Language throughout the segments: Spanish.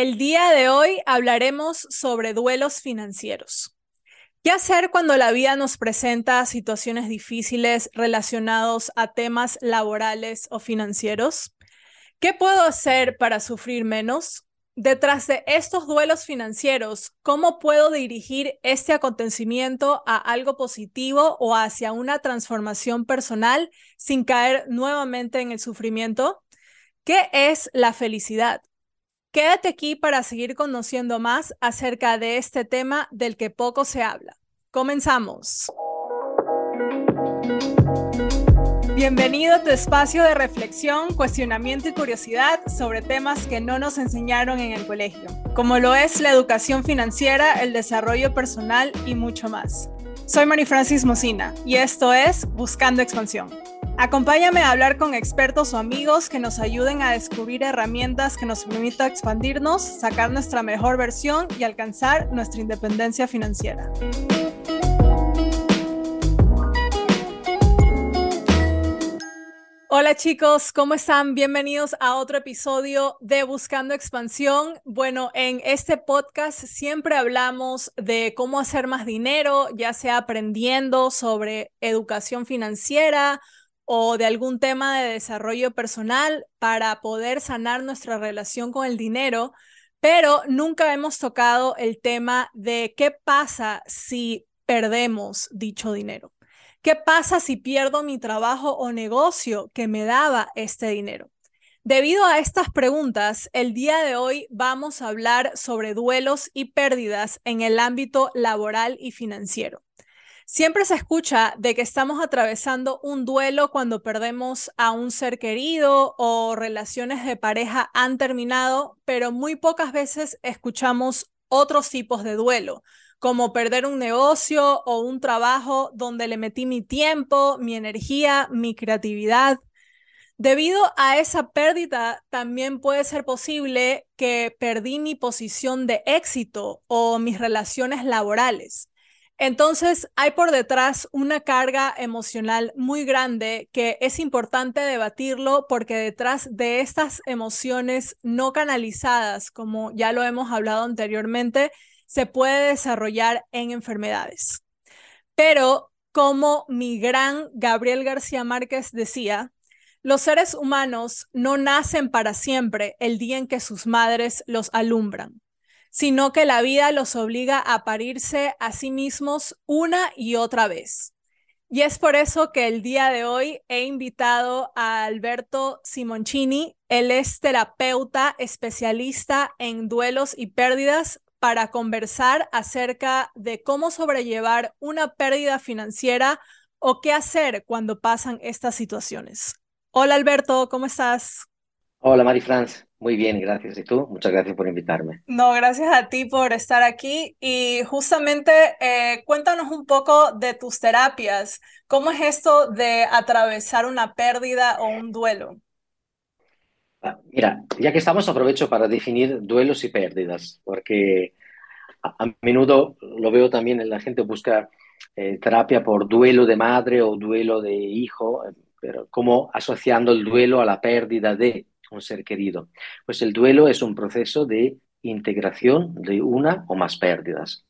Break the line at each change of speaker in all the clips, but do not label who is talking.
El día de hoy hablaremos sobre duelos financieros. ¿Qué hacer cuando la vida nos presenta situaciones difíciles relacionados a temas laborales o financieros? ¿Qué puedo hacer para sufrir menos? Detrás de estos duelos financieros, ¿cómo puedo dirigir este acontecimiento a algo positivo o hacia una transformación personal sin caer nuevamente en el sufrimiento? ¿Qué es la felicidad? Quédate aquí para seguir conociendo más acerca de este tema del que poco se habla. Comenzamos. Bienvenido a tu espacio de reflexión, cuestionamiento y curiosidad sobre temas que no nos enseñaron en el colegio, como lo es la educación financiera, el desarrollo personal y mucho más. Soy Mari Francis Mocina y esto es Buscando Expansión. Acompáñame a hablar con expertos o amigos que nos ayuden a descubrir herramientas que nos permitan expandirnos, sacar nuestra mejor versión y alcanzar nuestra independencia financiera. Hola chicos, ¿cómo están? Bienvenidos a otro episodio de Buscando Expansión. Bueno, en este podcast siempre hablamos de cómo hacer más dinero, ya sea aprendiendo sobre educación financiera o de algún tema de desarrollo personal para poder sanar nuestra relación con el dinero, pero nunca hemos tocado el tema de qué pasa si perdemos dicho dinero. ¿Qué pasa si pierdo mi trabajo o negocio que me daba este dinero? Debido a estas preguntas, el día de hoy vamos a hablar sobre duelos y pérdidas en el ámbito laboral y financiero. Siempre se escucha de que estamos atravesando un duelo cuando perdemos a un ser querido o relaciones de pareja han terminado, pero muy pocas veces escuchamos otros tipos de duelo, como perder un negocio o un trabajo donde le metí mi tiempo, mi energía, mi creatividad. Debido a esa pérdida, también puede ser posible que perdí mi posición de éxito o mis relaciones laborales. Entonces, hay por detrás una carga emocional muy grande que es importante debatirlo porque detrás de estas emociones no canalizadas, como ya lo hemos hablado anteriormente, se puede desarrollar en enfermedades. Pero como mi gran Gabriel García Márquez decía, los seres humanos no nacen para siempre el día en que sus madres los alumbran sino que la vida los obliga a parirse a sí mismos una y otra vez. Y es por eso que el día de hoy he invitado a Alberto Simoncini. Él es terapeuta especialista en duelos y pérdidas para conversar acerca de cómo sobrellevar una pérdida financiera o qué hacer cuando pasan estas situaciones. Hola Alberto, ¿cómo estás?
Hola Mari France. Muy bien, gracias. ¿Y tú? Muchas gracias por invitarme.
No, gracias a ti por estar aquí. Y justamente eh, cuéntanos un poco de tus terapias. ¿Cómo es esto de atravesar una pérdida o un duelo?
Ah, mira, ya que estamos, aprovecho para definir duelos y pérdidas, porque a, menudo lo veo también, la gente busca eh, terapia por duelo de madre o duelo de hijo, eh, pero como asociando el duelo a la pérdida de un ser querido. Pues el duelo es un proceso de integración de una o más pérdidas.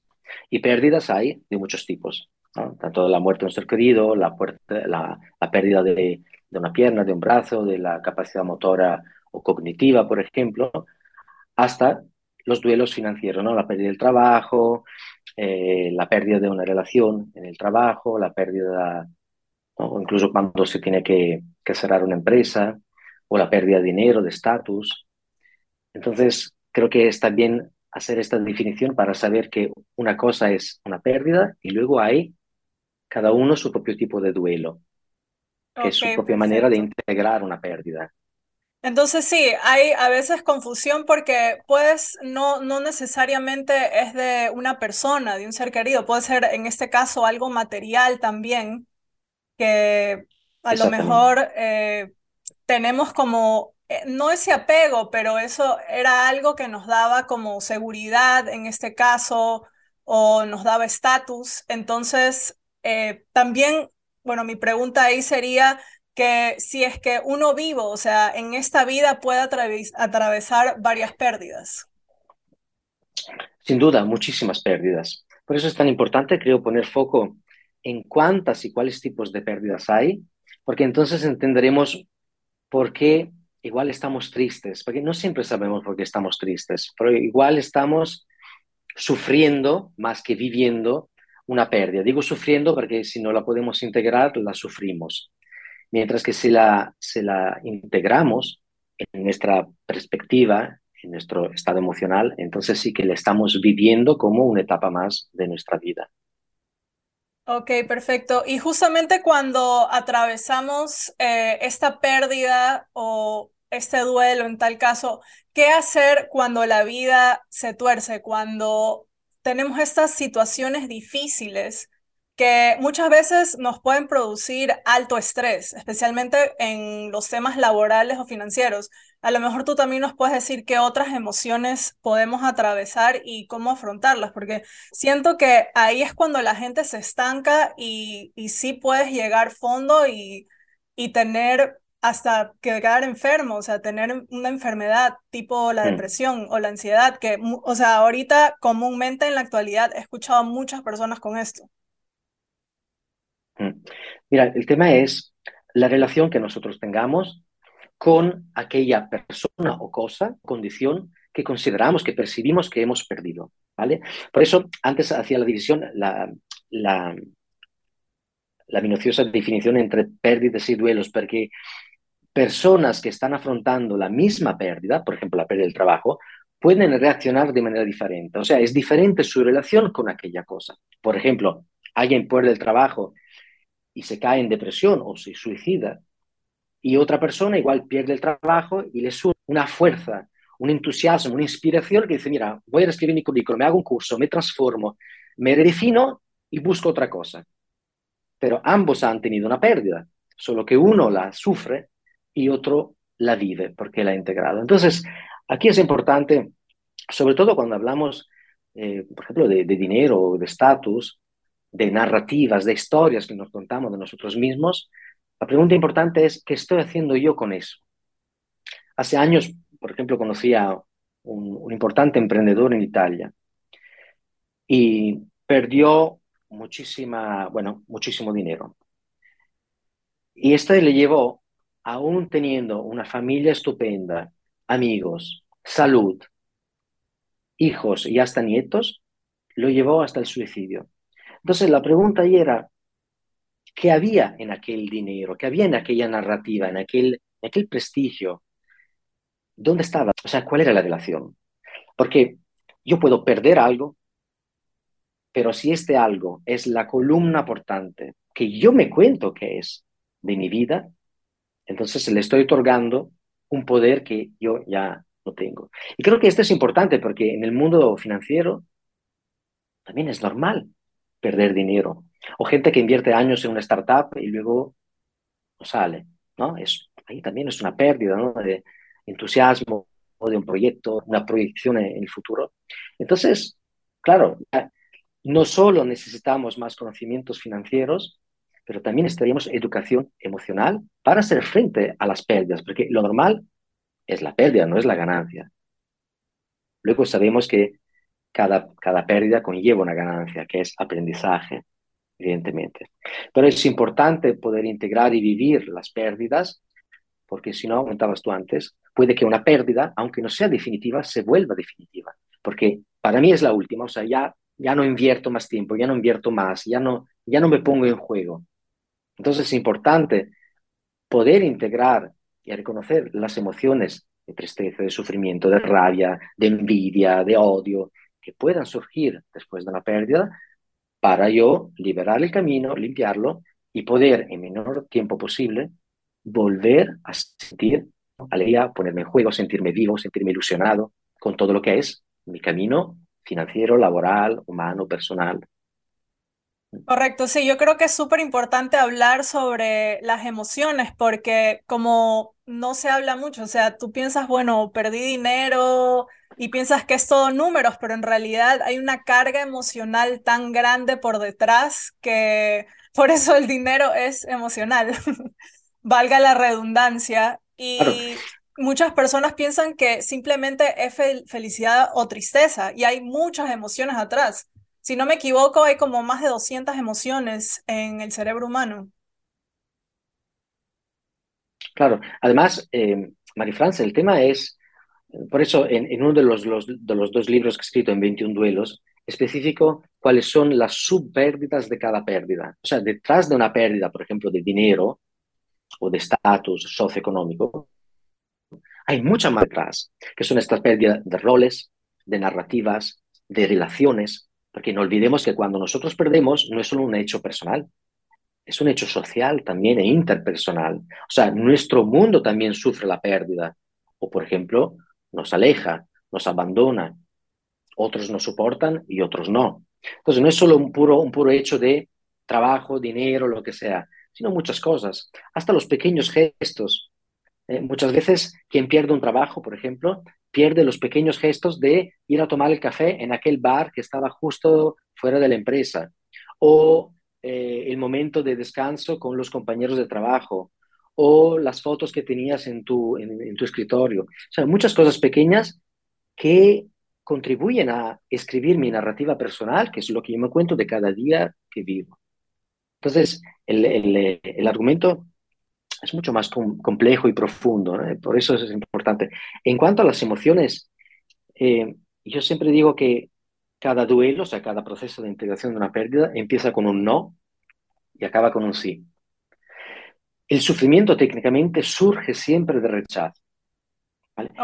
Y pérdidas hay de muchos tipos, tanto la muerte de un ser querido, la, la, pérdida de, una pierna, de un brazo, de la capacidad motora o cognitiva, por ejemplo, hasta los duelos financieros, ¿no? la pérdida del trabajo, eh, la pérdida de una relación en el trabajo, la pérdida, o incluso cuando se tiene que cerrar una empresa, o la pérdida de dinero, de estatus. Entonces, creo que está bien hacer esta definición para saber que una cosa es una pérdida y luego hay cada uno su propio tipo de duelo, que es su propia manera de integrar una pérdida.
Entonces sí, hay a veces confusión porque puedes, no, no necesariamente es de una persona, de un ser querido, puede ser en este caso algo material también, que a lo mejor eh, tenemos como, eh, no ese apego, pero eso era algo que nos daba como seguridad en este caso o nos daba estatus. Entonces, eh, también, bueno, mi pregunta ahí sería que si es que uno vivo, o sea, en esta vida puede atravesar varias pérdidas.
Sin duda, muchísimas pérdidas. Por eso es tan importante, creo, poner foco en cuántas y cuáles tipos de pérdidas hay, porque entonces entenderemos por qué igual estamos tristes, porque no siempre sabemos por qué estamos tristes, pero igual estamos sufriendo más que viviendo una pérdida. Digo sufriendo porque si no la podemos integrar, la sufrimos. Mientras que si la, si la integramos en nuestra perspectiva, en nuestro estado emocional, entonces sí que le estamos viviendo como una etapa más de nuestra vida.
Ok, perfecto. Y justamente cuando atravesamos eh, esta pérdida o este duelo en tal caso, ¿qué hacer cuando la vida se tuerce, cuando tenemos estas situaciones difíciles que muchas veces nos pueden producir alto estrés, especialmente en los temas laborales o financieros. A lo mejor tú también nos puedes decir qué otras emociones podemos atravesar y cómo afrontarlas, porque siento que ahí es cuando la gente se estanca y, y sí puedes llegar fondo y, y tener hasta quedar enfermo, o sea, tener una enfermedad tipo la depresión o la ansiedad, que, o sea, ahorita comúnmente en la actualidad he escuchado a muchas personas con esto.
Mira, el tema es la relación que nosotros tengamos con aquella persona o cosa, condición que consideramos, que percibimos que hemos perdido, ¿vale? Por eso antes hacía la división, la, la, la minuciosa definición entre pérdidas y duelos, porque personas que están afrontando la misma pérdida, por ejemplo, la pérdida del trabajo, pueden reaccionar de manera diferente. O sea, es diferente su relación con aquella cosa. Por ejemplo, alguien pierde el trabajo y se cae en depresión o se suicida. Y otra persona igual pierde el trabajo y le surge una fuerza, un entusiasmo, una inspiración que dice, mira, voy a escribir mi currículum, me hago un curso, me transformo, me redefino y busco otra cosa. Pero ambos han tenido una pérdida, solo que uno la sufre y otro la vive porque la ha integrado. Entonces, aquí es importante, sobre todo cuando hablamos, eh, por ejemplo, de, de dinero, de estatus, de narrativas, de historias que nos contamos de nosotros mismos, la pregunta importante es, ¿qué estoy haciendo yo con eso? Hace años, por ejemplo, conocí a un, importante emprendedor en Italia y perdió muchísima, bueno, muchísimo dinero. Y esto le llevó, aún teniendo una familia estupenda, amigos, salud, hijos y hasta nietos, lo llevó hasta el suicidio. Entonces la pregunta ahí era, ¿qué había en aquel dinero? ¿Qué había en aquella narrativa, en aquel, en aquel prestigio? ¿Dónde estaba? O sea, ¿cuál era la relación? Porque yo puedo perder algo, pero si este algo es la columna portante que yo me cuento que es de mi vida, entonces le estoy otorgando un poder que yo ya no tengo. Y creo que esto es importante porque en el mundo financiero también es normal perder dinero. O gente que invierte años en una startup y luego no sale, ¿no? Es, ahí también es una pérdida. De entusiasmo o de un proyecto, una proyección en el futuro. Entonces, claro, no solo necesitamos más conocimientos financieros, pero también necesitaríamos educación emocional para hacer frente a las pérdidas, porque lo normal es la pérdida, no es la ganancia. Luego sabemos que cada, cada pérdida conlleva una ganancia, que es aprendizaje, evidentemente. Pero es importante poder integrar y vivir las pérdidas, porque si no, comentabas tú antes, puede que una pérdida, aunque no sea definitiva, se vuelva definitiva, porque para mí es la última, o sea, ya, ya no invierto más tiempo, ya no invierto más, ya no, ya no me pongo en juego. Entonces es importante poder integrar y reconocer las emociones de tristeza, de sufrimiento, de rabia, de envidia, de odio, que puedan surgir después de una pérdida para yo liberar el camino, limpiarlo y poder en menor tiempo posible volver a sentir alegría, ponerme en juego, sentirme vivo, sentirme ilusionado con todo lo que es mi camino financiero, laboral, humano, personal.
Correcto, sí, yo creo que es súper importante hablar sobre las emociones porque como no se habla mucho, o sea, tú piensas, bueno, perdí dinero, y piensas que es todo números, pero en realidad hay una carga emocional tan grande por detrás que por eso el dinero es emocional, valga la redundancia. Y muchas personas piensan que simplemente es felicidad o tristeza y hay muchas emociones atrás. Si no me equivoco, hay como más de 200 emociones en el cerebro humano.
Claro, además, eh, Marifrance, el tema es, por eso en, uno de los, de los dos libros que he escrito en 21 duelos, específico cuáles son las subpérdidas de cada pérdida. O sea, detrás de una pérdida, por ejemplo, de dinero o de estatus socioeconómico, hay mucha más detrás, que son estas pérdidas de roles, de narrativas, de relaciones, porque no olvidemos que cuando nosotros perdemos no es solo un hecho personal, es un hecho social también e interpersonal. O sea, nuestro mundo también sufre la pérdida. O, por ejemplo, nos aleja, nos abandona. Otros nos soportan y otros no. Entonces, no es solo un puro, un puro hecho de trabajo, dinero, lo que sea, sino muchas cosas. Hasta los pequeños gestos. Eh, muchas veces quien pierde un trabajo, por ejemplo, pierde los pequeños gestos de ir a tomar el café en aquel bar que estaba justo fuera de la empresa. O eh, el momento de descanso con los compañeros de trabajo o las fotos que tenías en tu, en, tu escritorio. O sea, muchas cosas pequeñas que contribuyen a escribir mi narrativa personal, que es lo que yo me cuento de cada día que vivo. Entonces, el, el, argumento es mucho más complejo y profundo, por eso es importante. En cuanto a las emociones, eh, yo siempre digo que cada duelo, o sea, cada proceso de integración de una pérdida empieza con un no y acaba con un sí. El sufrimiento técnicamente surge siempre de rechazo.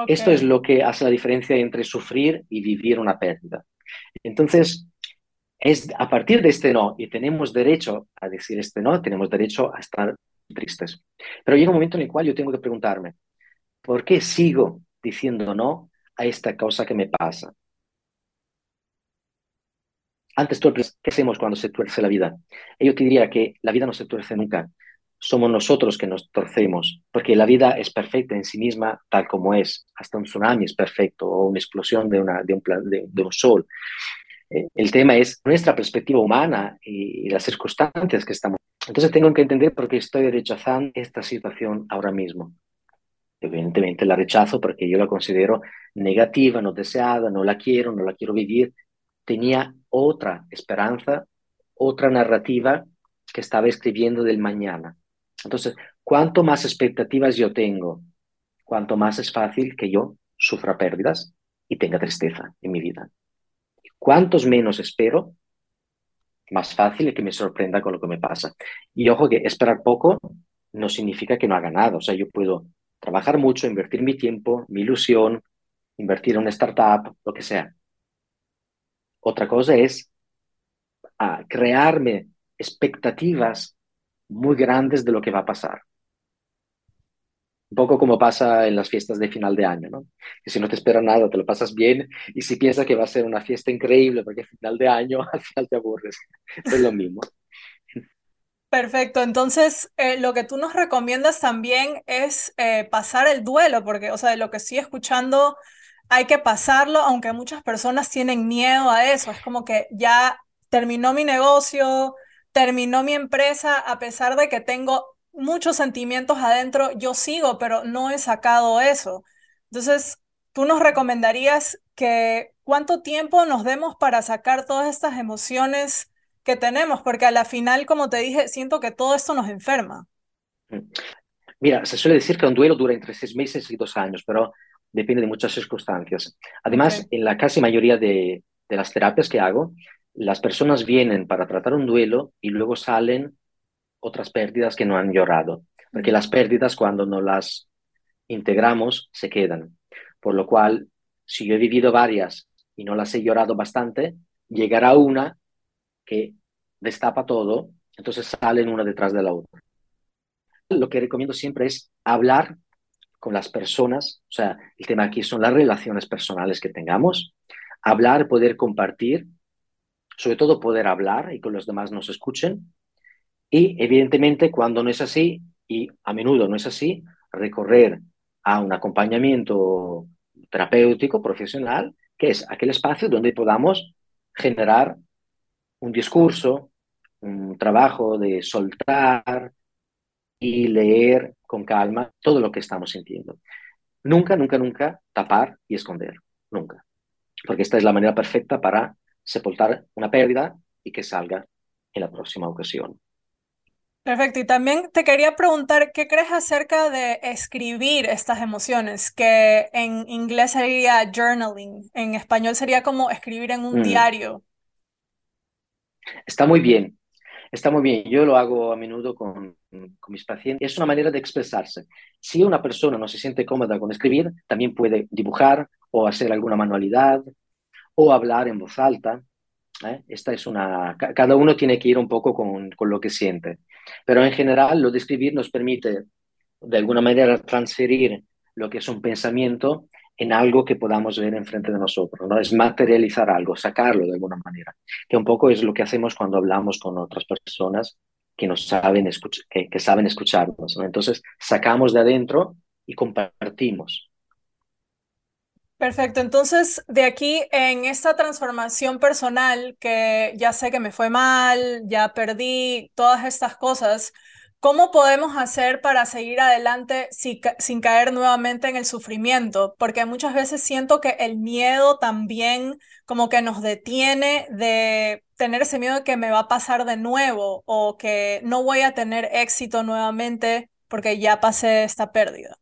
Esto es lo que hace la diferencia entre sufrir y vivir una pérdida. Entonces, es a partir de este no, y tenemos derecho a decir este no, tenemos derecho a estar tristes. Pero llega un momento en el cual yo tengo que preguntarme, ¿por qué sigo diciendo no a esta cosa que me pasa? Antes tú, ¿qué hacemos cuando se tuerce la vida? Yo te diría que la vida no se tuerce nunca. Somos nosotros que nos torcemos, porque la vida es perfecta en sí misma tal como es. Hasta un tsunami es perfecto o una explosión de, una, de, un, de, un sol. Eh, el tema es nuestra perspectiva humana y, las circunstancias que estamos. Entonces tengo que entender por qué estoy rechazando esta situación ahora mismo. Evidentemente la rechazo porque yo la considero negativa, no deseada, no la quiero, no la quiero vivir. Tenía otra esperanza, otra narrativa que estaba escribiendo del mañana. Entonces, cuanto más expectativas yo tengo, cuanto más es fácil que yo sufra pérdidas y tenga tristeza en mi vida. Cuantos menos espero, más fácil es que me sorprenda con lo que me pasa. Y ojo que esperar poco no significa que no haga nada. O sea, yo puedo trabajar mucho, invertir mi tiempo, mi ilusión, invertir en una startup, lo que sea. Otra cosa es a ah, crearme expectativas muy grandes de lo que va a pasar. Un poco como pasa en las fiestas de final de año, ¿no? Que si no te espera nada, te lo pasas bien y si piensas que va a ser una fiesta increíble porque final de año, al final te aburres. Es lo mismo.
Perfecto, entonces eh, lo que tú nos recomiendas también es eh, pasar el duelo, porque, o sea, de lo que estoy escuchando hay que pasarlo, aunque muchas personas tienen miedo a eso. Es como que ya terminó mi negocio, terminó mi empresa, a pesar de que tengo muchos sentimientos adentro, yo sigo, pero no he sacado eso. Entonces, tú nos recomendarías que cuánto tiempo nos demos para sacar todas estas emociones que tenemos, porque a la final, como te dije, siento que todo esto nos enferma.
Mira, se suele decir que un duelo dura entre seis meses y dos años, pero depende de muchas circunstancias. Además, en la casi mayoría de, las terapias que hago, las personas vienen para tratar un duelo y luego salen otras pérdidas que no han llorado, porque las pérdidas cuando no las integramos se quedan. Por lo cual, si yo he vivido varias y no las he llorado bastante, llegará una que destapa todo, entonces salen una detrás de la otra. Lo que recomiendo siempre es hablar con las personas, o sea, el tema aquí son las relaciones personales que tengamos, hablar, poder compartir, sobre todo poder hablar y que los demás nos escuchen. Y evidentemente cuando no es así, y a menudo no es así, recorrer a un acompañamiento terapéutico, profesional, que es aquel espacio donde podamos generar un discurso, un trabajo de soltar y leer con calma todo lo que estamos sintiendo. Nunca, nunca, nunca tapar y esconder. Nunca. Porque esta es la manera perfecta para sepultar una pérdida y que salga en la próxima ocasión.
Perfecto. Y también te quería preguntar, ¿qué crees acerca de escribir estas emociones? Que en inglés sería journaling, en español sería como escribir en un mm. diario.
Está muy bien, está muy bien. Yo lo hago a menudo con, con mis pacientes. Es una manera de expresarse. Si una persona no se siente cómoda con escribir, también puede dibujar o hacer alguna manualidad o hablar en voz alta. ¿eh? Esta es una, cada uno tiene que ir un poco con, con, lo que siente, pero en general lo de escribir nos permite de alguna manera transferir lo que es un pensamiento en algo que podamos ver enfrente de nosotros, ¿no? Es materializar algo, sacarlo de alguna manera, que un poco es lo que hacemos cuando hablamos con otras personas que nos saben, que, que saben escucharnos, ¿no? Entonces sacamos de adentro y compartimos.
Perfecto, entonces de aquí en esta transformación personal que ya sé que me fue mal, ya perdí todas estas cosas, ¿cómo podemos hacer para seguir adelante sin caer nuevamente en el sufrimiento? Porque muchas veces siento que el miedo también como que nos detiene de tener ese miedo de que me va a pasar de nuevo o que no voy a tener éxito nuevamente porque ya pasé esta pérdida.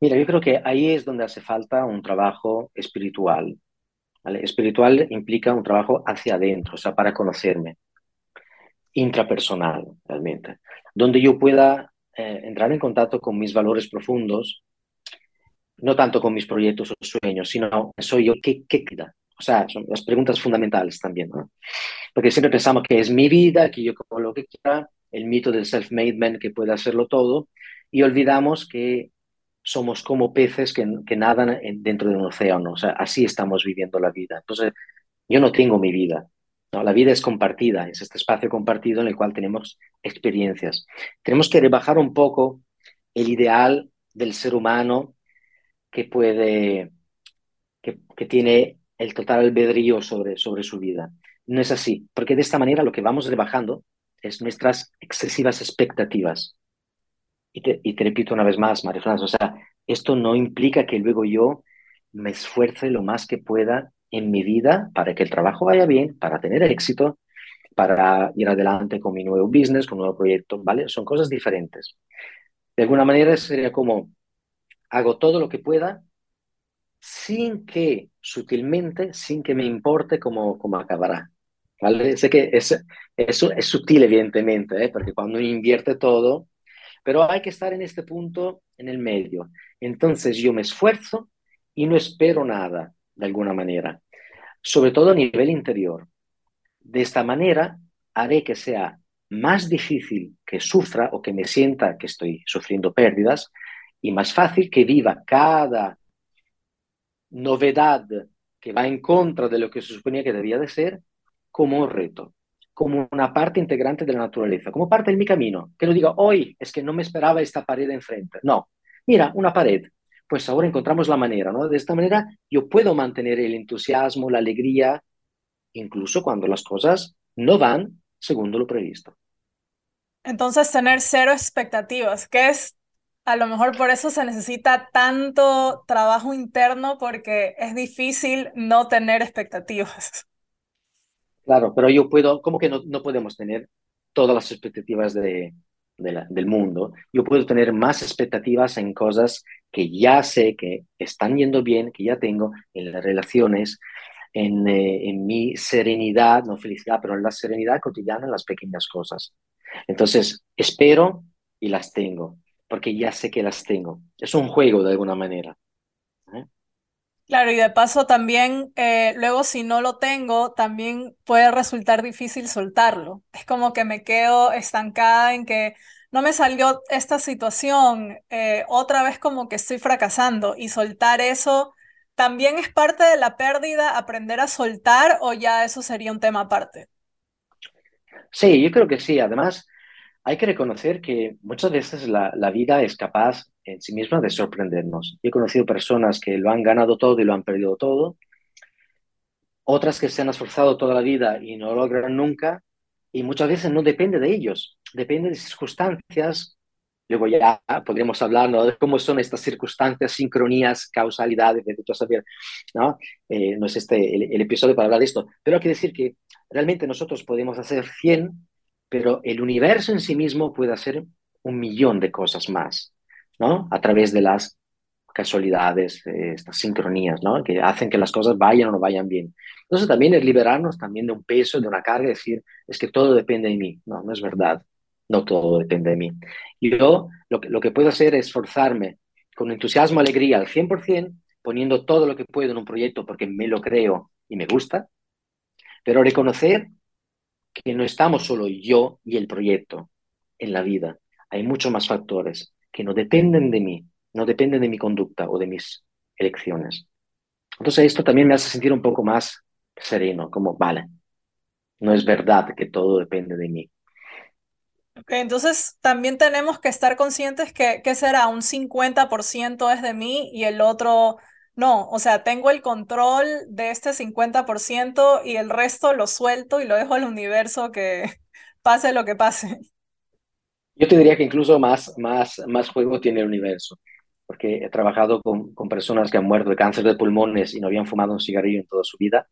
Mira, yo creo que ahí es donde hace falta un trabajo espiritual. Espiritual implica un trabajo hacia adentro, o sea, para conocerme, intrapersonal, realmente, donde yo pueda eh, entrar en contacto con mis valores profundos, no tanto con mis proyectos o sueños, sino soy yo, ¿qué, qué queda? O sea, son las preguntas fundamentales también, ¿no? Porque siempre pensamos que es mi vida, que yo como lo que quiera, el mito del self-made man que puede hacerlo todo, y olvidamos que somos como peces que, que nadan dentro de un océano. O sea, así estamos viviendo la vida. Entonces, yo no tengo mi vida. ¿no? La vida es compartida, es este espacio compartido en el cual tenemos experiencias. Tenemos que rebajar un poco el ideal del ser humano que puede, que, que tiene el total albedrío sobre, sobre su vida. No es así, porque de esta manera lo que vamos rebajando es nuestras excesivas expectativas. Y te, repito una vez más, María o sea, esto no implica que luego yo me esfuerce lo más que pueda en mi vida para que el trabajo vaya bien, para tener éxito, para ir adelante con mi nuevo business, con un nuevo proyecto, ¿vale? Son cosas diferentes. De alguna manera sería como, hago todo lo que pueda sin que, sutilmente, sin que me importe cómo, cómo acabará. ¿Vale? Sé que es, eso es sutil, evidentemente, ¿eh? porque cuando uno invierte todo, pero hay que estar en este punto en el medio. Entonces yo me esfuerzo y no espero nada, de alguna manera, sobre todo a nivel interior. De esta manera haré que sea más difícil que sufra o que me sienta que estoy sufriendo pérdidas y más fácil que viva cada novedad que va en contra de lo que se suponía que debía de ser como un reto como una parte integrante de la naturaleza, como parte de mi camino. Que no diga, hoy es que no me esperaba esta pared enfrente. No, mira, una pared. Pues ahora encontramos la manera, ¿no? De esta manera yo puedo mantener el entusiasmo, la alegría, incluso cuando las cosas no van según lo previsto.
Entonces, tener cero expectativas, que es a lo mejor por eso se necesita tanto trabajo interno porque es difícil no tener expectativas.
Claro, pero yo puedo, ¿cómo que no, no podemos tener todas las expectativas de, del mundo? Yo puedo tener más expectativas en cosas que ya sé que están yendo bien, que ya tengo en las relaciones, en, eh, en mi serenidad, no felicidad, pero en la serenidad cotidiana, en las pequeñas cosas. Entonces, espero y las tengo, porque ya sé que las tengo. Es un juego de alguna manera.
Claro, y de paso también, eh, luego si no lo tengo, también puede resultar difícil soltarlo. Es como que me quedo estancada en que no me salió esta situación, eh, otra vez como que estoy fracasando y soltar eso también es parte de la pérdida, aprender a soltar o ya eso sería un tema aparte.
Sí, yo creo que sí. Además, hay que reconocer que muchas veces la, vida es capaz en sí misma de sorprendernos. he conocido personas que lo han ganado todo y lo han perdido todo, otras que se han esforzado toda la vida y no lo logran nunca, y muchas veces no depende de ellos, depende de circunstancias Luego ya podríamos hablar de cómo son estas circunstancias, sincronías, causalidades, de saber, ¿no? Eh, no es este el, episodio para hablar de esto, pero hay que decir que realmente nosotros podemos hacer 100, pero el universo en sí mismo puede hacer un millón de cosas más, ¿no? A través de las casualidades, eh, estas sincronías, ¿no? Que hacen que las cosas vayan o no vayan bien. Entonces también es liberarnos también de un peso, de una carga, decir, es que todo depende de mí. No, no es verdad. No todo depende de mí. Yo lo que, lo que puedo hacer es esforzarme con entusiasmo, alegría al 100%, poniendo todo lo que puedo en un proyecto porque me lo creo y me gusta, pero reconocer que no estamos solo yo y el proyecto en la vida. Hay muchos más factores que no dependen de mí, no dependen de mi conducta o de mis elecciones. Entonces esto también me hace sentir un poco más sereno, como, vale, no es verdad que todo depende de mí.
entonces también tenemos que estar conscientes que, que será un 50% es de mí y el otro no, o sea, tengo el control de este 50% y el resto lo suelto y lo dejo al universo que pase lo que pase.
Yo te diría que incluso más, más, más juego tiene el universo porque he trabajado con, con, personas que han muerto de cáncer de pulmones y no habían fumado un cigarrillo en toda su vida.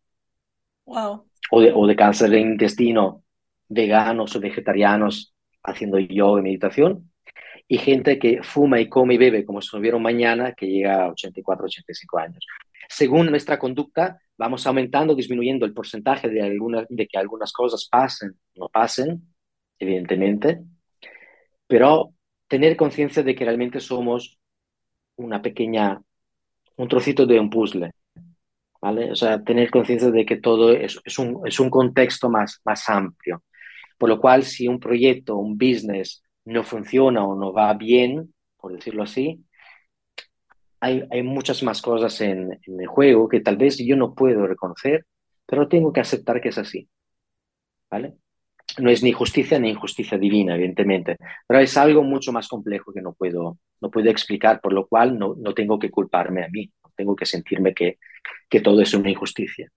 Wow.
O de, o de cáncer de intestino, veganos o vegetarianos haciendo yoga y meditación. Y gente que fuma y come y bebe como si no mañana, que llega a 84, 85 años. Según nuestra conducta, vamos aumentando, disminuyendo el porcentaje de, alguna, de que algunas cosas pasen, no pasen, evidentemente, pero tener conciencia de que realmente somos una pequeña, un trocito de un puzzle, ¿vale? O sea, tener conciencia de que todo es, es, un, es un contexto más, más amplio. Por lo cual, si un proyecto, un business no funciona o no va bien, por decirlo así, hay, hay muchas más cosas en, el juego que tal vez yo no puedo reconocer, pero tengo que aceptar que es así. ¿Vale? no es ni justicia ni injusticia divina, evidentemente, pero es algo mucho más complejo que no puedo, no puedo explicar, por lo cual no, no tengo que culparme a mí, tengo que sentirme que, que todo es una injusticia.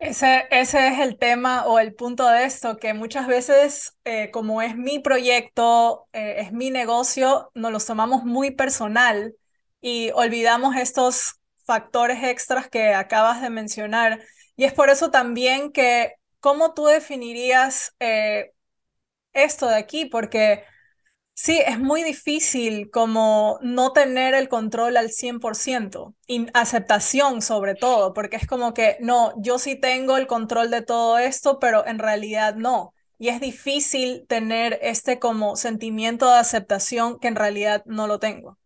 Ese, ese es el tema o el punto de esto, que muchas veces, eh, como es mi proyecto, eh, es mi negocio, nos los tomamos muy personal y olvidamos estos factores extras que acabas de mencionar. Y es por eso también que ¿cómo tú definirías eh, esto de aquí? Porque sí, es muy difícil como no tener el control al 100% y aceptación sobre todo, porque es como que, no, yo sí tengo el control de todo esto, pero en realidad no. Y es difícil tener este como sentimiento de aceptación que en realidad no lo tengo.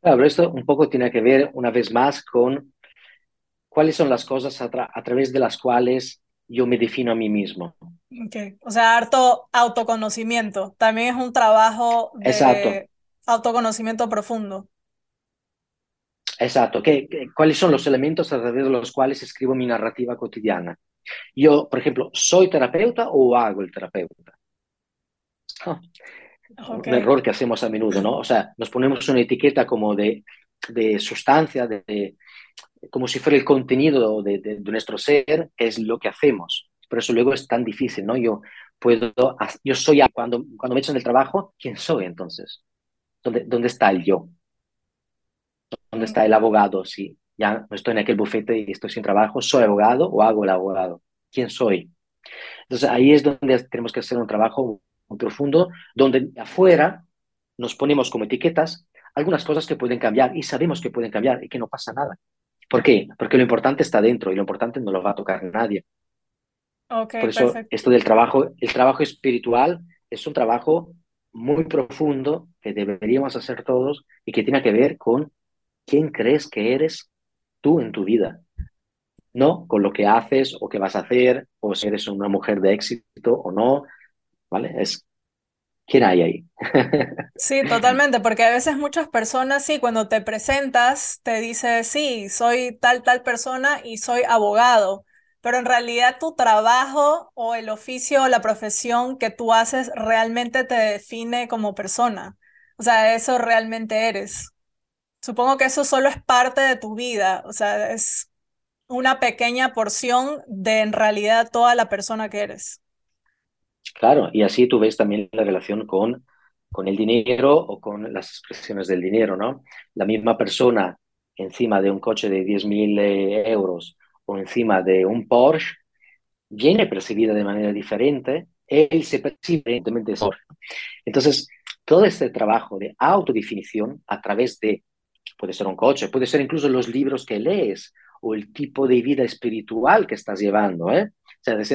Claro, esto un poco tiene que ver una vez más con cuáles son las cosas a, través de las cuales yo me defino a mí mismo.
Okay. O sea, harto autoconocimiento. También es un trabajo de autoconocimiento profundo.
Exacto. ¿Qué, cuáles son los elementos a través de los cuales escribo mi narrativa cotidiana? Yo, por ejemplo, ¿soy terapeuta o hago el terapeuta? Ah, un error que hacemos a menudo, ¿no? O sea, nos ponemos una etiqueta como de, de sustancia, de, como si fuera el contenido de, de, nuestro ser, es lo que hacemos. Por eso luego es tan difícil, ¿no? Yo puedo, yo soy, cuando, cuando me echan del trabajo, ¿quién soy entonces? ¿Dónde, ¿Dónde está el yo? ¿Dónde está el abogado? Si ya no estoy en aquel bufete y estoy sin trabajo, ¿soy abogado o hago el abogado? ¿Quién soy? Entonces ahí es donde tenemos que hacer un trabajo profundo, donde afuera nos ponemos como etiquetas algunas cosas que pueden cambiar y sabemos que pueden cambiar y que no pasa nada. ¿Por qué? Porque lo importante está dentro y lo importante no lo va a tocar nadie.
Okay,
Por eso esto del trabajo, el trabajo espiritual es un trabajo muy profundo que deberíamos hacer todos y que tiene que ver con quién crees que eres tú en tu vida, no con lo que haces o que vas a hacer o si eres una mujer de éxito o no, ¿vale? Es ¿quién hay ahí?
Sí, totalmente, porque a veces muchas personas, sí, cuando te presentas, te dice, sí, soy tal, tal persona y soy abogado, pero en realidad tu trabajo o el oficio o la profesión que tú haces realmente te define como persona. O sea, eso realmente eres. Supongo que eso solo es parte de tu vida, o sea, es una pequeña porción de en realidad toda la persona que eres.
Claro, y así tú ves también la relación con con el dinero o con las expresiones del dinero, ¿no? La misma persona encima de un coche de 10.000 eh, euros o encima de un Porsche viene percibida de manera diferente, él se percibe evidentemente mejor. Entonces, todo este trabajo de autodefinición a través de, puede ser un coche, puede ser incluso los libros que lees o el tipo de vida espiritual que estás llevando, ¿eh?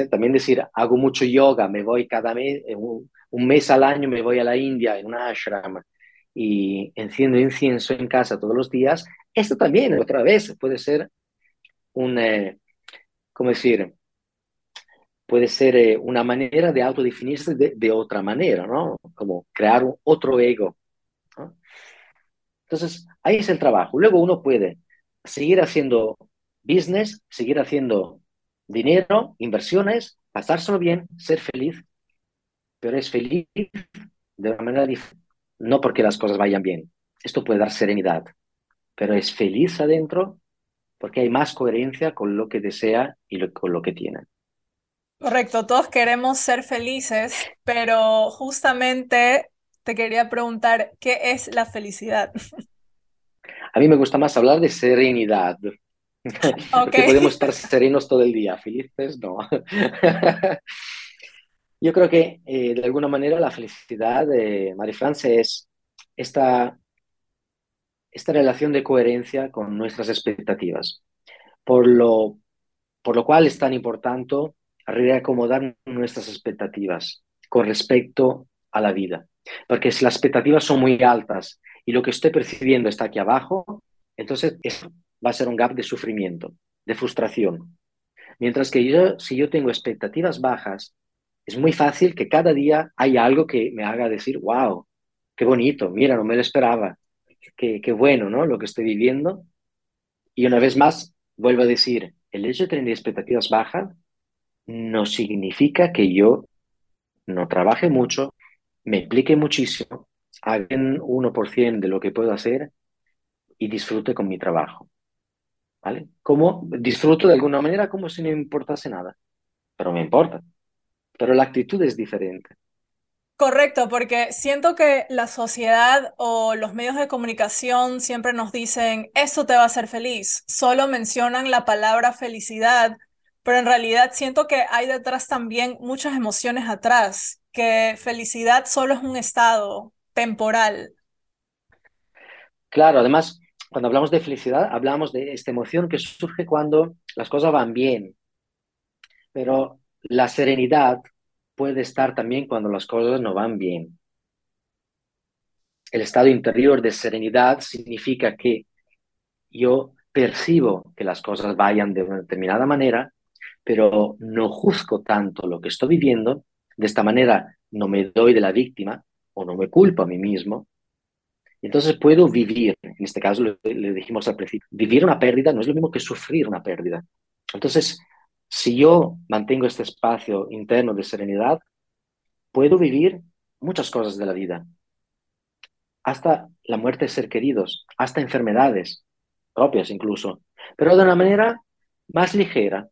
También decir, hago mucho yoga, me voy cada mes, eh, un, mes al año me voy a la India en una ashram y enciendo incienso en casa todos los días, esto también, otra vez, puede ser un, eh, ¿cómo decir? Puede ser eh, una manera de autodefinirse de, de, otra manera, ¿no? Como crear un, otro ego. Entonces, ahí es el trabajo. Luego uno puede seguir haciendo business, seguir haciendo dinero, inversiones, pasárselo bien, ser feliz, pero es feliz de una manera diferente, no porque las cosas vayan bien. Esto puede dar serenidad, pero es feliz adentro porque hay más coherencia con lo que desea y con lo que tiene.
Correcto, todos queremos ser felices, pero justamente te quería preguntar, ¿qué es la felicidad?
A mí me gusta más hablar de serenidad, porque podemos estar serenos todo el día, felices no. Yo creo que eh, de alguna manera la felicidad de Marie France es esta, esta relación de coherencia con nuestras expectativas, por lo, por lo cual es tan importante reacomodar nuestras expectativas con respecto a la vida. Porque si las expectativas son muy altas y lo que estoy percibiendo está aquí abajo, entonces eso va a ser un gap de sufrimiento, de frustración. Mientras que yo, si yo tengo expectativas bajas, es muy fácil que cada día haya algo que me haga decir, wow, qué bonito, mira, no me lo esperaba, qué, qué bueno, ¿no? Lo que estoy viviendo. Y una vez más, vuelvo a decir, el hecho de tener expectativas bajas no significa que yo no trabaje mucho, me implique muchísimo, haga un 1% de lo que puedo hacer y disfrute con mi trabajo. ¿vale? Como disfruto de alguna manera como si no me importase nada, pero me importa. Pero la actitud es diferente.
Correcto, porque siento que la sociedad o los medios de comunicación siempre nos dicen, eso te va a hacer feliz, solo mencionan la palabra felicidad, pero en realidad siento que hay detrás también muchas emociones atrás, que felicidad solo es un estado temporal.
Claro, además, cuando hablamos de felicidad, hablamos de esta emoción que surge cuando las cosas van bien. Pero la serenidad puede estar también cuando las cosas no van bien. El estado interior de serenidad significa que yo percibo que las cosas vayan de una determinada manera, pero no juzgo tanto lo que estoy viviendo. De esta manera no me doy de la víctima o no me culpo a mí mismo, entonces puedo vivir, en este caso le, dijimos al principio, vivir una pérdida no es lo mismo que sufrir una pérdida. Entonces, si yo mantengo este espacio interno de serenidad, puedo vivir muchas cosas de la vida, hasta la muerte de ser queridos, hasta enfermedades propias incluso, pero de una manera más ligera,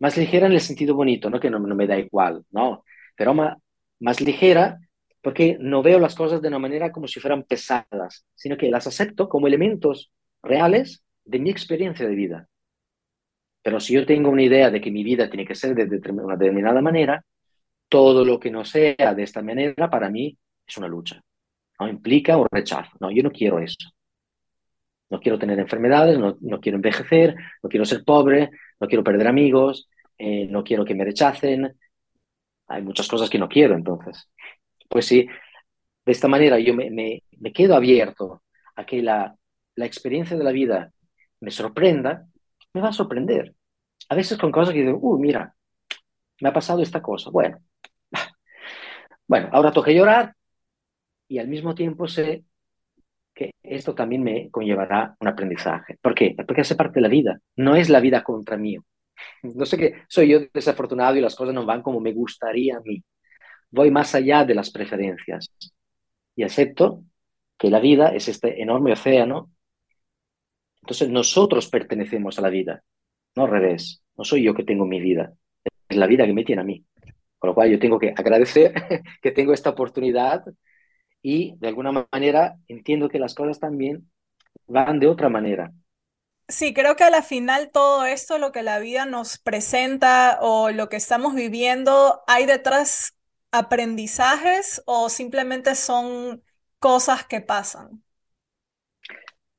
más ligera en el sentido bonito, no que no, me da igual, no, pero más, ligera porque no veo las cosas de una manera como si fueran pesadas, sino que las acepto como elementos reales de mi experiencia de vida. Pero si yo tengo una idea de que mi vida tiene que ser de una determinada manera, todo lo que no sea de esta manera para mí es una lucha. ¿no? Implica un rechazo. No, yo no quiero eso. No quiero tener enfermedades, no, quiero envejecer, no quiero ser pobre, no quiero perder amigos, eh, no quiero que me rechacen. Hay muchas cosas que no quiero entonces. Pues sí, de esta manera yo me, me, quedo abierto a que la, la experiencia de la vida me sorprenda, me va a sorprender. A veces con cosas que digo, uy, mira, me ha pasado esta cosa. Bueno, bueno, ahora toca llorar y al mismo tiempo sé que esto también me conllevará un aprendizaje. ¿Por qué? Porque hace parte de la vida, no es la vida contra mí. No sé que soy yo desafortunado y las cosas no van como me gustaría a mí voy más allá de las preferencias y acepto que la vida es este enorme océano. Entonces nosotros pertenecemos a la vida, no al revés. No soy yo que tengo mi vida, es la vida que me tiene a mí. Con lo cual yo tengo que agradecer que tengo esta oportunidad y de alguna manera entiendo que las cosas también van de otra manera.
Sí, creo que a la final todo esto, lo que la vida nos presenta o lo que estamos viviendo, hay detrás aprendizajes o simplemente son cosas que pasan.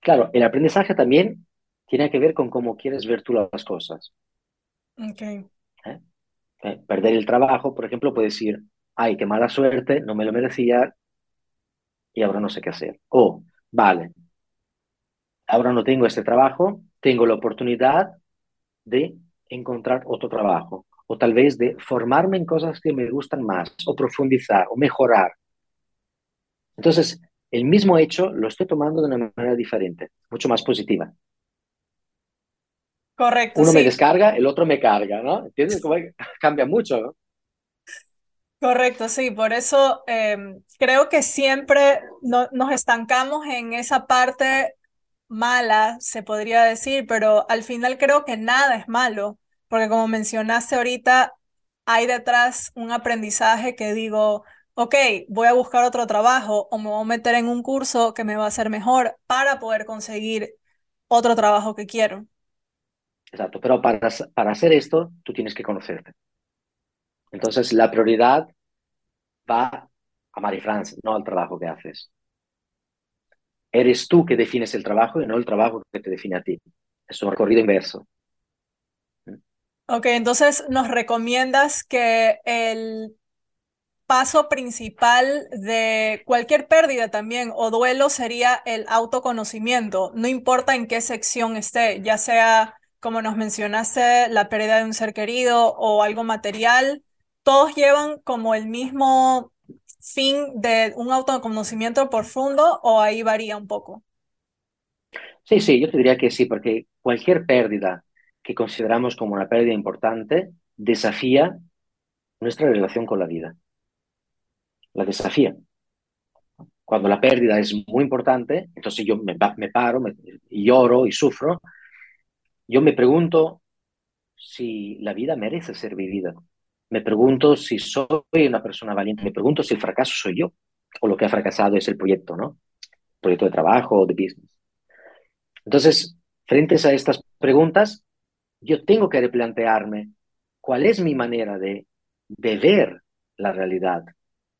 Claro, el aprendizaje también tiene que ver con cómo quieres ver tú las cosas.
Okay.
¿Eh? Eh, perder el trabajo, por ejemplo, puedes decir, ay, qué mala suerte, no me lo merecía y ahora no sé qué hacer. O, vale, ahora no tengo este trabajo, tengo la oportunidad de encontrar otro trabajo o tal vez de formarme en cosas que me gustan más o profundizar o mejorar. Entonces, el mismo hecho lo estoy tomando de una manera diferente, mucho más positiva.
Correcto.
Uno me descarga, el otro me carga, ¿no? ¿Entiendes cambia mucho, ¿no?
Correcto, sí, por eso em, creo que siempre nos estancamos en esa parte mala, se podría decir, pero al final creo que nada es malo, porque como mencionaste ahorita, hay detrás un aprendizaje que digo, ok, voy a buscar otro trabajo o me voy a meter en un curso que me va a hacer mejor para poder conseguir otro trabajo que quiero.
Exacto, pero para, para hacer esto, tú tienes que conocerte. Entonces, la prioridad va a Marie France, no al trabajo que haces. Eres tú que defines el trabajo y no el trabajo que te define a ti. Es un recorrido inverso.
Ok, entonces nos recomiendas que el paso principal de cualquier pérdida también o duelo sería el autoconocimiento, no importa en qué sección esté, ya sea como nos mencionaste, la pérdida de un ser querido o algo material, todos llevan como el mismo fin de un autoconocimiento profundo o ahí varía un poco?
Sí, sí, yo te diría que sí, porque cualquier pérdida que consideramos como una pérdida importante desafía nuestra relación con la vida. La desafía. Cuando la pérdida es muy importante, entonces yo me, paro, lloro y sufro. Yo me pregunto si la vida merece ser vivida. Me pregunto si soy una persona valiente, me pregunto si el fracaso soy yo o lo que ha fracasado es el proyecto, ¿no? proyecto de trabajo o de business. Entonces, frente a estas preguntas, yo tengo que replantearme cuál es mi manera de, de ver la realidad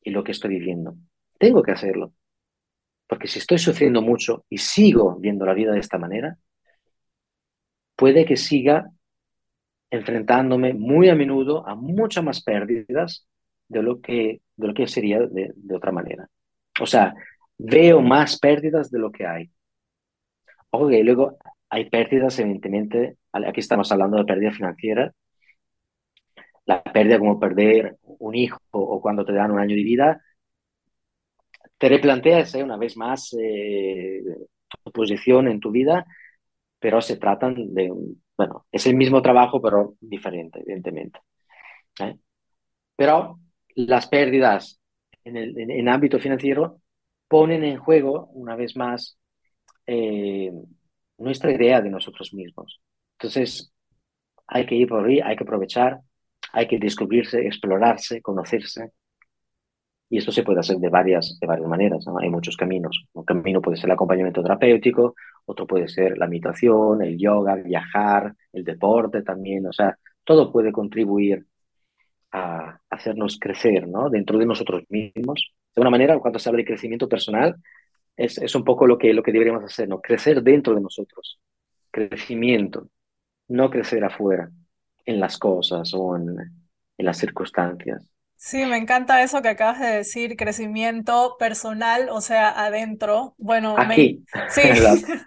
y lo que estoy viviendo. Tengo que hacerlo. Porque si estoy sufriendo mucho y sigo viendo la vida de esta manera, puede que siga enfrentándome muy a menudo a muchas más pérdidas de lo que, de lo que sería de, otra manera. O sea, veo más pérdidas de lo que hay. Ojo que luego hay pérdidas, evidentemente, aquí estamos hablando de pérdida financiera, la pérdida como perder un hijo o cuando te dan un año de vida, te replanteas ¿eh? una vez más eh, tu posición en tu vida, pero se tratan de, bueno, es el mismo trabajo, pero diferente, evidentemente. ¿eh? Pero las pérdidas en el ámbito financiero ponen en juego, una vez más, eh, nuestra idea de nosotros mismos. Entonces, hay que ir por ahí, hay que aprovechar, hay que descubrirse, explorarse, conocerse. Y esto se puede hacer de varias, de varias maneras. Hay muchos caminos. Un camino puede ser el acompañamiento terapéutico, otro puede ser la meditación, el yoga, viajar, el deporte también. O sea, todo puede contribuir a hacernos crecer ¿no? dentro de nosotros mismos. De una manera, cuando se habla de crecimiento personal, es, es un poco lo que, lo que deberíamos hacer, ¿no? crecer dentro de nosotros. Crecimiento, no crecer afuera, en las cosas o en, en las circunstancias.
Sí, me encanta eso que acabas de decir, crecimiento personal, o sea, adentro. Bueno,
Aquí.
sí,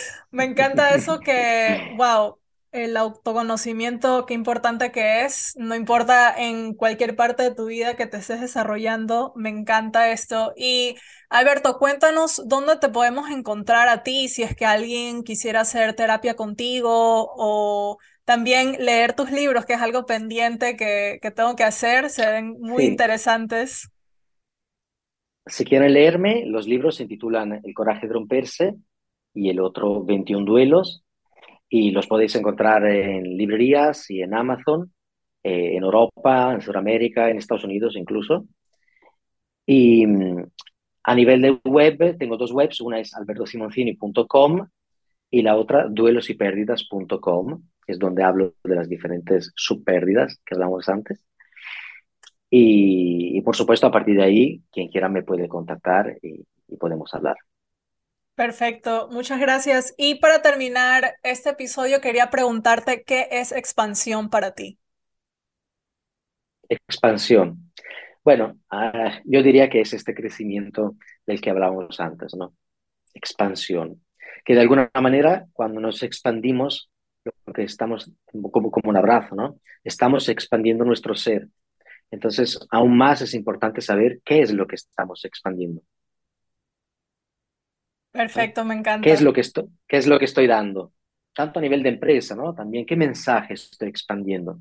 me encanta eso que, wow, el autoconocimiento, qué importante que es, no importa en cualquier parte de tu vida que te estés desarrollando, me encanta esto. Y Alberto, cuéntanos dónde te podemos encontrar a ti si es que alguien quisiera hacer terapia contigo o también leer tus libros, que es algo pendiente que, que tengo que hacer, se ven muy interesantes.
Si quieren leerme, los libros se titulan El coraje de romperse y el otro 21 duelos y los podéis encontrar en librerías y en Amazon, eh, en Europa, en Sudamérica, en Estados Unidos incluso. Y, A nivel de web, tengo dos webs, una es albertosimoncini.com y la otra duelosypérdidas.com, que es donde hablo de las diferentes subpérdidas que hablamos antes. Y, por supuesto, a partir de ahí, quien quiera me puede contactar y, y podemos hablar.
Perfecto, muchas gracias. Y para terminar este episodio, quería preguntarte qué es expansión para ti.
Expansión. Bueno, ah, yo diría que es este crecimiento del que hablábamos antes, ¿no? Expansión. Que de alguna manera, cuando nos expandimos, lo que estamos como, como un abrazo, ¿no? Estamos expandiendo nuestro ser. Entonces, aún más es importante saber qué es lo que estamos expandiendo.
Perfecto, me encanta.
¿Qué es lo que estoy, qué es lo que estoy dando? Tanto a nivel de empresa, ¿no? También qué mensaje estoy expandiendo.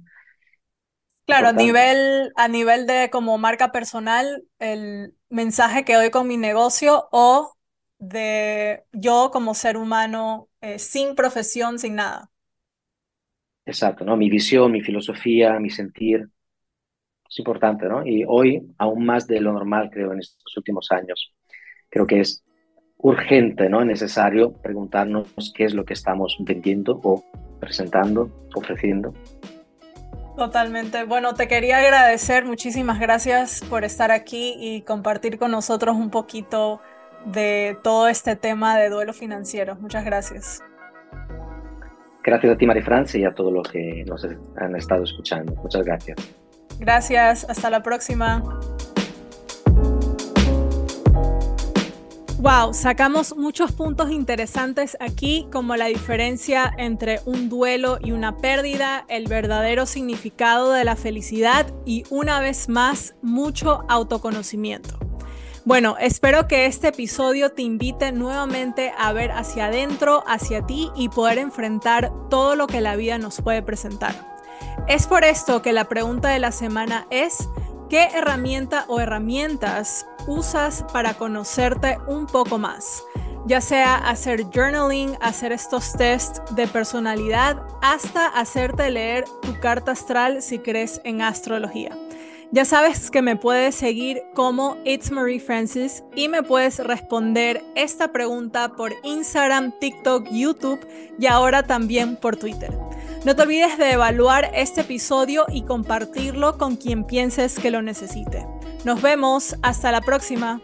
Claro, a nivel, a nivel de como marca personal, el mensaje que doy con mi negocio o de yo como ser humano eh, sin profesión, sin nada.
Exacto, ¿no? Mi visión, mi filosofía, mi sentir. Es importante, ¿no? Y hoy, aún más de lo normal, creo, en estos últimos años, creo que es urgente, ¿no? Necesario preguntarnos qué es lo que estamos vendiendo o presentando, ofreciendo.
Totalmente. Bueno, te quería agradecer, muchísimas gracias por estar aquí y compartir con nosotros un poquito de todo este tema de duelo financiero. Muchas gracias.
Gracias a ti, María Francia, y a todos los que nos han estado escuchando. Muchas gracias.
Gracias, hasta la próxima. Wow, sacamos muchos puntos interesantes aquí, como la diferencia entre un duelo y una pérdida, el verdadero significado de la felicidad y una vez más, mucho autoconocimiento. Bueno, espero que este episodio te invite nuevamente a ver hacia adentro, hacia ti y poder enfrentar todo lo que la vida nos puede presentar. Es por esto que la pregunta de la semana es, ¿qué herramienta o herramientas usas para conocerte un poco más, ya sea hacer journaling, hacer estos tests de personalidad, hasta hacerte leer tu carta astral si crees en astrología. Ya sabes que me puedes seguir como It's Marie Francis y me puedes responder esta pregunta por Instagram, TikTok, YouTube y ahora también por Twitter. No te olvides de evaluar este episodio y compartirlo con quien pienses que lo necesite. Nos vemos, hasta la próxima.